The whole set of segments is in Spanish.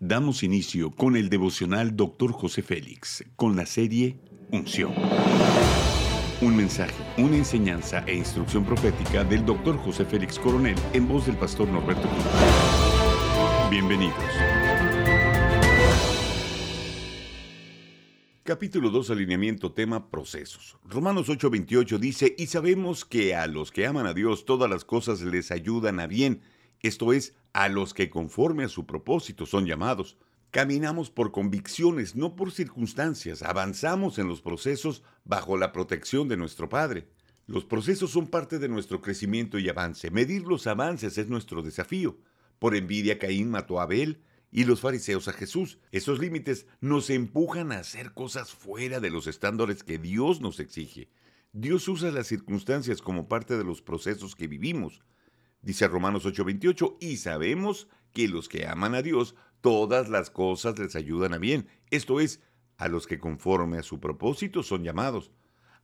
Damos inicio con el devocional Dr. José Félix, con la serie Unción. Un mensaje, una enseñanza e instrucción profética del Dr. José Félix Coronel en voz del pastor Norberto Cruz. Bienvenidos. Capítulo 2, alineamiento, tema, procesos. Romanos 8:28 dice, y sabemos que a los que aman a Dios todas las cosas les ayudan a bien, esto es, a los que conforme a su propósito son llamados. Caminamos por convicciones, no por circunstancias, avanzamos en los procesos bajo la protección de nuestro Padre. Los procesos son parte de nuestro crecimiento y avance. Medir los avances es nuestro desafío. Por envidia Caín mató a Abel, y los fariseos a Jesús. Esos límites nos empujan a hacer cosas fuera de los estándares que Dios nos exige. Dios usa las circunstancias como parte de los procesos que vivimos. Dice Romanos 8:28, y sabemos que los que aman a Dios, todas las cosas les ayudan a bien. Esto es, a los que conforme a su propósito son llamados.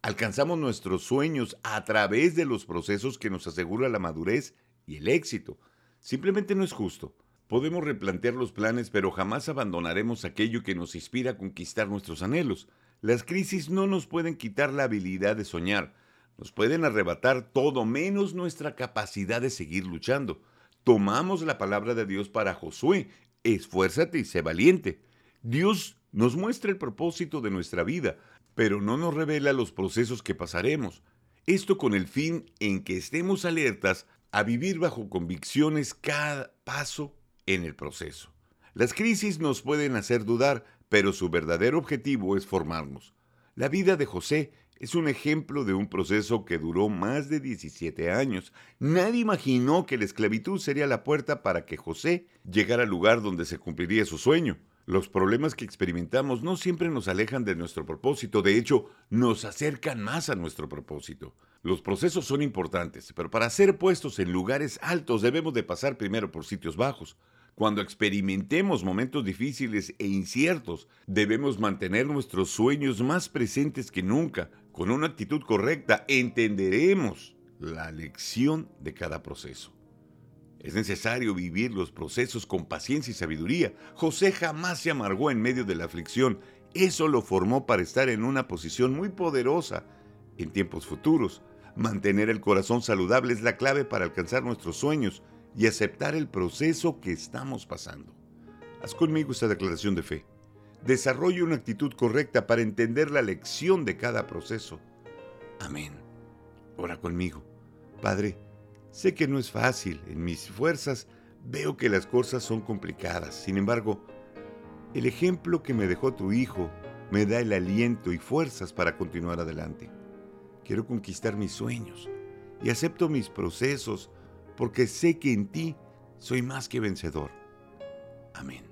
Alcanzamos nuestros sueños a través de los procesos que nos asegura la madurez y el éxito. Simplemente no es justo. Podemos replantear los planes, pero jamás abandonaremos aquello que nos inspira a conquistar nuestros anhelos. Las crisis no nos pueden quitar la habilidad de soñar, nos pueden arrebatar todo menos nuestra capacidad de seguir luchando. Tomamos la palabra de Dios para Josué, esfuérzate y sé valiente. Dios nos muestra el propósito de nuestra vida, pero no nos revela los procesos que pasaremos. Esto con el fin en que estemos alertas a vivir bajo convicciones cada paso en el proceso. Las crisis nos pueden hacer dudar, pero su verdadero objetivo es formarnos. La vida de José es un ejemplo de un proceso que duró más de 17 años. Nadie imaginó que la esclavitud sería la puerta para que José llegara al lugar donde se cumpliría su sueño. Los problemas que experimentamos no siempre nos alejan de nuestro propósito, de hecho, nos acercan más a nuestro propósito. Los procesos son importantes, pero para ser puestos en lugares altos debemos de pasar primero por sitios bajos. Cuando experimentemos momentos difíciles e inciertos, debemos mantener nuestros sueños más presentes que nunca. Con una actitud correcta entenderemos la lección de cada proceso. Es necesario vivir los procesos con paciencia y sabiduría. José jamás se amargó en medio de la aflicción. Eso lo formó para estar en una posición muy poderosa en tiempos futuros. Mantener el corazón saludable es la clave para alcanzar nuestros sueños y aceptar el proceso que estamos pasando. Haz conmigo esta declaración de fe. Desarrolle una actitud correcta para entender la lección de cada proceso. Amén. Ora conmigo. Padre, sé que no es fácil. En mis fuerzas veo que las cosas son complicadas. Sin embargo, el ejemplo que me dejó tu Hijo me da el aliento y fuerzas para continuar adelante. Quiero conquistar mis sueños y acepto mis procesos porque sé que en ti soy más que vencedor. Amén.